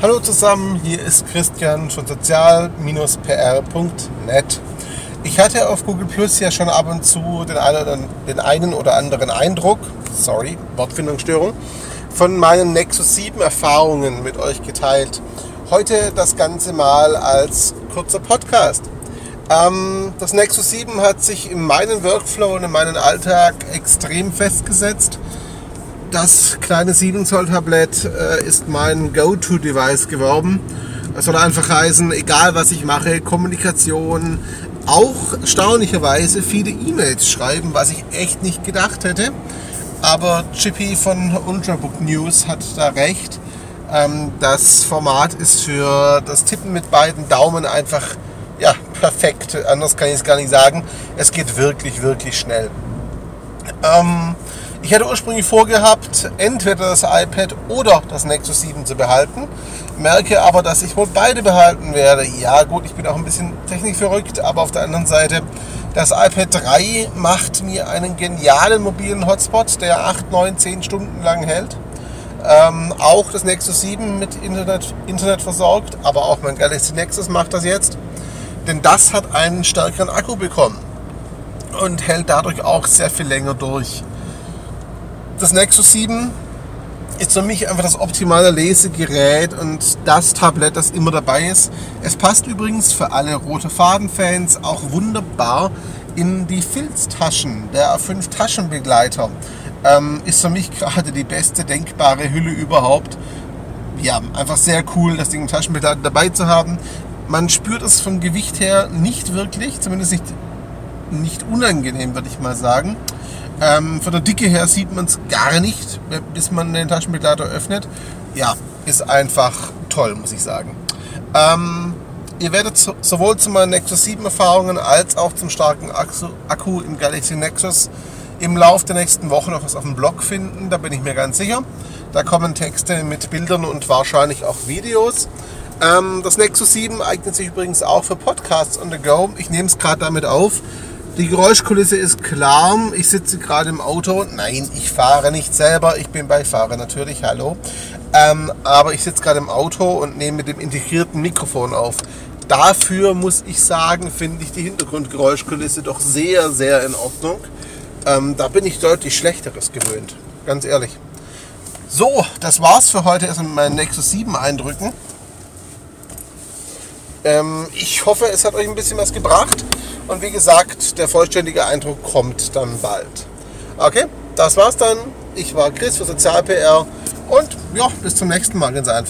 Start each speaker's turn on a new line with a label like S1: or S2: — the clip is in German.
S1: Hallo zusammen, hier ist Christian von sozial-pr.net. Ich hatte auf Google Plus ja schon ab und zu den einen, den einen oder anderen Eindruck, sorry, Wortfindungsstörung, von meinen Nexus 7 Erfahrungen mit euch geteilt. Heute das Ganze mal als kurzer Podcast. Ähm, das Nexus 7 hat sich in meinen Workflow und in meinen Alltag extrem festgesetzt das kleine 7 Zoll Tablett äh, ist mein Go-To-Device geworden. Das soll einfach heißen, egal was ich mache, Kommunikation, auch erstaunlicherweise viele E-Mails schreiben, was ich echt nicht gedacht hätte. Aber Chippy von Ultrabook News hat da recht. Ähm, das Format ist für das Tippen mit beiden Daumen einfach ja, perfekt. Anders kann ich es gar nicht sagen. Es geht wirklich, wirklich schnell. Ähm, ich hatte ursprünglich vorgehabt, entweder das iPad oder das Nexus 7 zu behalten. Merke aber, dass ich wohl beide behalten werde. Ja, gut, ich bin auch ein bisschen technikverrückt, aber auf der anderen Seite, das iPad 3 macht mir einen genialen mobilen Hotspot, der 8, 9, 10 Stunden lang hält. Ähm, auch das Nexus 7 mit Internet, Internet versorgt, aber auch mein Galaxy Nexus macht das jetzt. Denn das hat einen stärkeren Akku bekommen und hält dadurch auch sehr viel länger durch. Das Nexus 7 ist für mich einfach das optimale Lesegerät und das Tablet, das immer dabei ist. Es passt übrigens für alle rote Faden-Fans auch wunderbar in die Filztaschen. Der A5 Taschenbegleiter ähm, ist für mich gerade die beste denkbare Hülle überhaupt. Ja, einfach sehr cool, das Ding im Taschenbegleiter dabei zu haben. Man spürt es vom Gewicht her nicht wirklich, zumindest nicht, nicht unangenehm, würde ich mal sagen. Ähm, von der Dicke her sieht man es gar nicht, bis man den Taschenbegleiter öffnet. Ja, ist einfach toll, muss ich sagen. Ähm, ihr werdet so, sowohl zu meinen Nexus 7 Erfahrungen als auch zum starken Akku im Galaxy Nexus im Laufe der nächsten Wochen noch was auf dem Blog finden, da bin ich mir ganz sicher. Da kommen Texte mit Bildern und wahrscheinlich auch Videos. Ähm, das Nexus 7 eignet sich übrigens auch für Podcasts on the go. Ich nehme es gerade damit auf. Die Geräuschkulisse ist klar. Ich sitze gerade im Auto. Nein, ich fahre nicht selber. Ich bin Beifahrer natürlich. Hallo. Ähm, aber ich sitze gerade im Auto und nehme mit dem integrierten Mikrofon auf. Dafür muss ich sagen, finde ich die Hintergrundgeräuschkulisse doch sehr, sehr in Ordnung. Ähm, da bin ich deutlich Schlechteres gewöhnt. Ganz ehrlich. So, das war's für heute erstmal mit meinen Nexus 7 Eindrücken. Ähm, ich hoffe, es hat euch ein bisschen was gebracht. Und wie gesagt, der vollständige Eindruck kommt dann bald. Okay, das war's dann. Ich war Chris für Sozial-PR und ja, bis zum nächsten Mal ganz einfach.